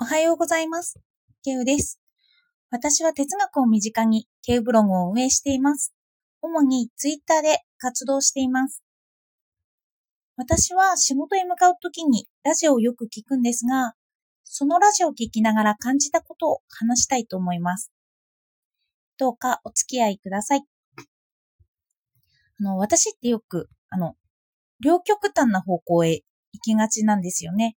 おはようございます。ケウです。私は哲学を身近にケウブログを運営しています。主にツイッターで活動しています。私は仕事へ向かうときにラジオをよく聞くんですが、そのラジオを聞きながら感じたことを話したいと思います。どうかお付き合いください。あの、私ってよく、あの、両極端な方向へ行きがちなんですよね。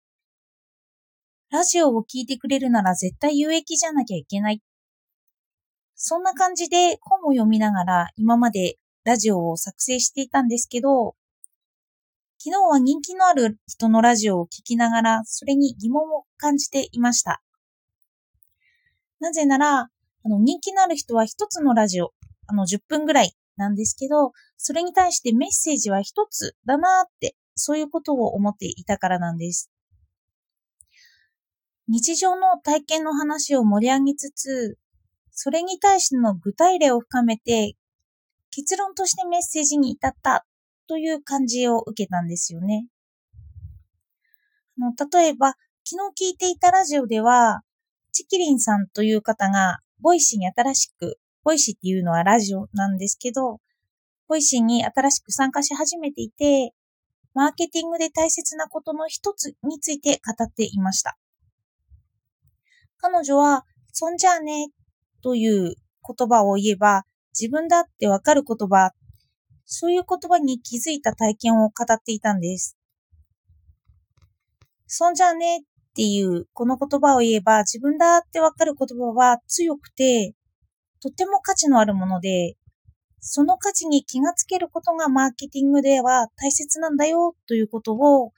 ラジオを聞いてくれるなら絶対有益じゃなきゃいけない。そんな感じで本を読みながら今までラジオを作成していたんですけど、昨日は人気のある人のラジオを聞きながらそれに疑問を感じていました。なぜなら、あの人気のある人は一つのラジオ、あの10分ぐらいなんですけど、それに対してメッセージは一つだなーって、そういうことを思っていたからなんです。日常の体験の話を盛り上げつつ、それに対しての具体例を深めて、結論としてメッセージに至ったという感じを受けたんですよね。あの例えば、昨日聞いていたラジオでは、ちきりんさんという方が、 Voicy に新しく、 Voicy っていうのはラジオなんですけど、 Voicy に新しく参加し始めていて、マーケティングで大切なことの一つについて語っていました。彼女は、そんじゃあね、という言葉を言えば、自分だってわかる言葉、そういう言葉に気づいた体験を語っていたんです。そんじゃあねっていうこの言葉を言えば、自分だってわかる言葉は強くて、とても価値のあるもので、その価値に気がつけることがマーケティングでは大切なんだよということを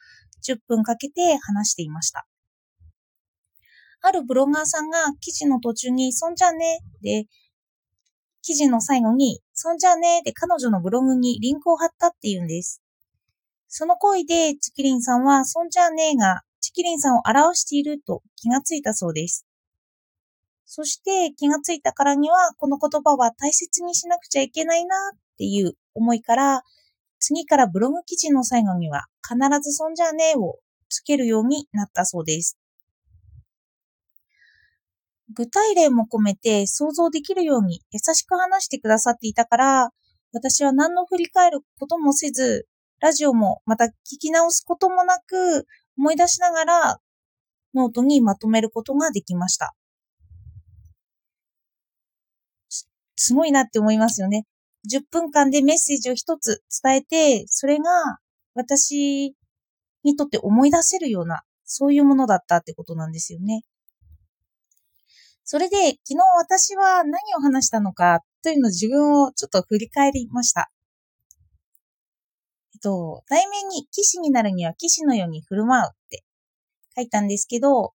10分かけて話していました。あるブロガーさんが記事の途中に、そんじゃねで、記事の最後に、そんじゃねで彼女のブログにリンクを貼ったっていうんです。その行為でチキリンさんは、そんじゃねがチキリンさんを表していると気がついたそうです。そして気がついたからには、この言葉は大切にしなくちゃいけないなっていう思いから、次からブログ記事の最後には必ずそんじゃねえをつけるようになったそうです。具体例も込めて想像できるように優しく話してくださっていたから、私は何の振り返ることもせず、ラジオもまた聞き直すこともなく、思い出しながらノートにまとめることができました。すごいなって思いますよね。10分間でメッセージを一つ伝えて、それが私にとって思い出せるような、そういうものだったってことなんですよね。それで、昨日私は何を話したのかというのを自分をちょっと振り返りました。えっと、題名に騎士になるには騎士のように振る舞うって書いたんですけど、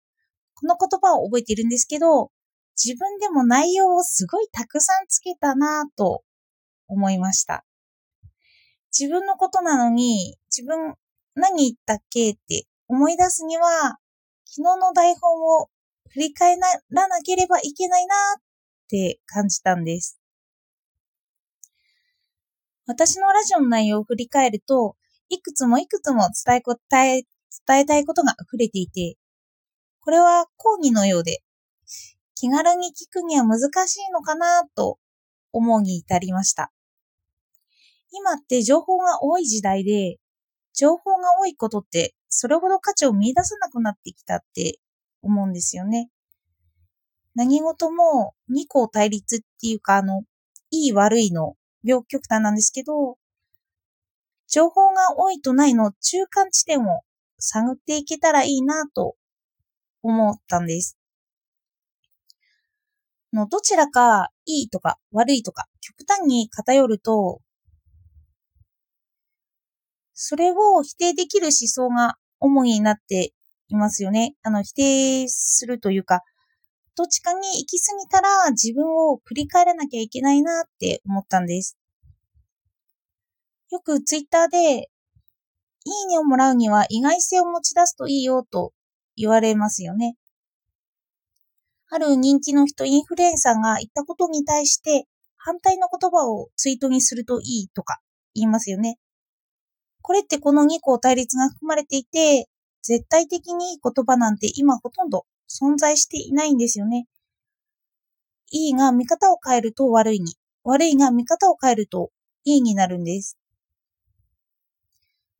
この言葉を覚えているんですけど、自分でも内容をすごいたくさんつけたなぁと思いました。自分のことなのに、自分何言ったっけって思い出すには、昨日の台本を振り返らなければいけないなって感じたんです。私のラジオの内容を振り返ると、いくつもいくつも伝え伝え伝えたいことが溢れていて、これは講義のようで、気軽に聞くには難しいのかなと思うに至りました。今って情報が多い時代で、情報が多いことってそれほど価値を見出さなくなってきたって思うんですよね。何事も二項対立っていうか、あの、いい悪いの両極端なんですけど、情報が多いとないの中間地点を探っていけたらいいなと思ったんです。のどちらかいいとか悪いとか極端に偏ると、それを否定できる思想が主になっていますよね。あの、否定するというか、どっちかに行き過ぎたら自分を振り返らなきゃいけないなって思ったんです。よくツイッターで、いいねをもらうには意外性を持ち出すといいよと言われますよね。ある人気の人、インフルエンサーが言ったことに対して反対の言葉をツイートにするといいとか言いますよね。これってこの2個対立が含まれていて、絶対的にいい言葉なんて今ほとんど存在していないんですよね。いいが見方を変えると悪いに、悪いが見方を変えるといいになるんです。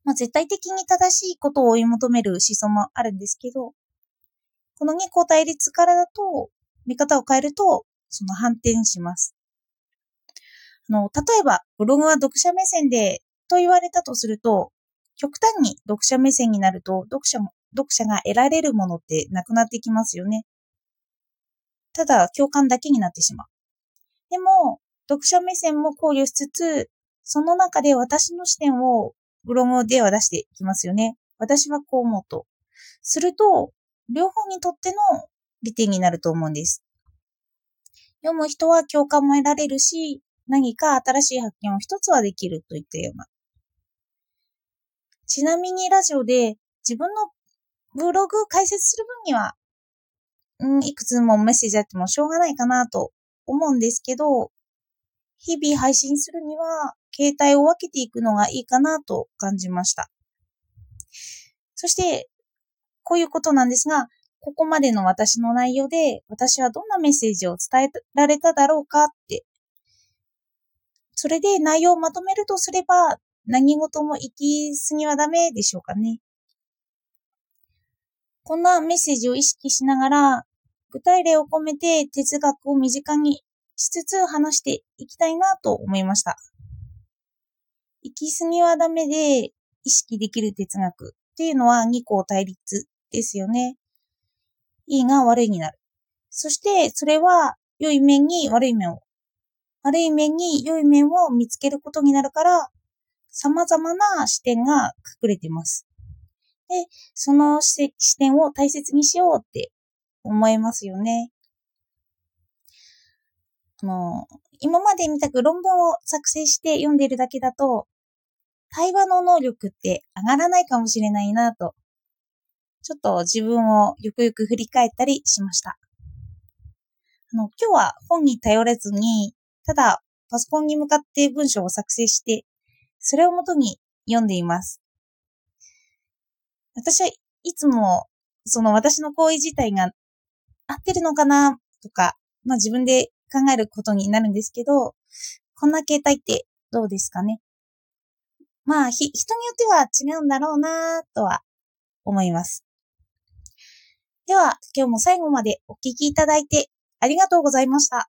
まあ、絶対的に正しいことを追い求める思想もあるんですけど、この二項対立からだと、見方を変えると、その反転します。あの、例えば、ブログは読者目線でと言われたとすると、極端に読者目線になると、読者も、読者が得られるものってなくなってきますよね。ただ、共感だけになってしまう。でも、読者目線も考慮しつつ、その中で私の視点をブログでは出していきますよね。私はこう思うと。すると、両方にとっての利点になると思うんです。読む人は共感も得られるし、何か新しい発見を一つはできるといったような。ちなみにラジオで自分のブログ解説する分には、うん、いくつもメッセージあってもしょうがないかなと思うんですけど、日々配信するには、携帯を分けていくのがいいかなと感じました。そして、こういうことなんですが、ここまでの私の内容で、私はどんなメッセージを伝えられただろうかって。それで内容をまとめるとすれば、何事も行き過ぎはダメでしょうかね。こんなメッセージを意識しながら、具体例を込めて哲学を身近にしつつ話していきたいなと思いました。行き過ぎはダメで意識できる哲学っていうのは二項対立ですよね。いいが悪いになる。そしてそれは良い面に悪い面を、悪い面に良い面を見つけることになるから、様々な視点が隠れてます。で、その視点を大切にしようって思いますよね。あの、今までみたく論文を作成して読んでるだけだと、対話の能力って上がらないかもしれないなと、ちょっと自分をよくよく振り返ったりしました。あの、今日は本に頼らずに、ただパソコンに向かって文章を作成して、それをもとに読んでいます。私はいつも、その私の行為自体が合ってるのかなとか、まあ自分で考えることになるんですけど、こんな形態ってどうですかねまあ、人によっては違うんだろうなとは思います。では、今日も最後までお聞きいただいてありがとうございました。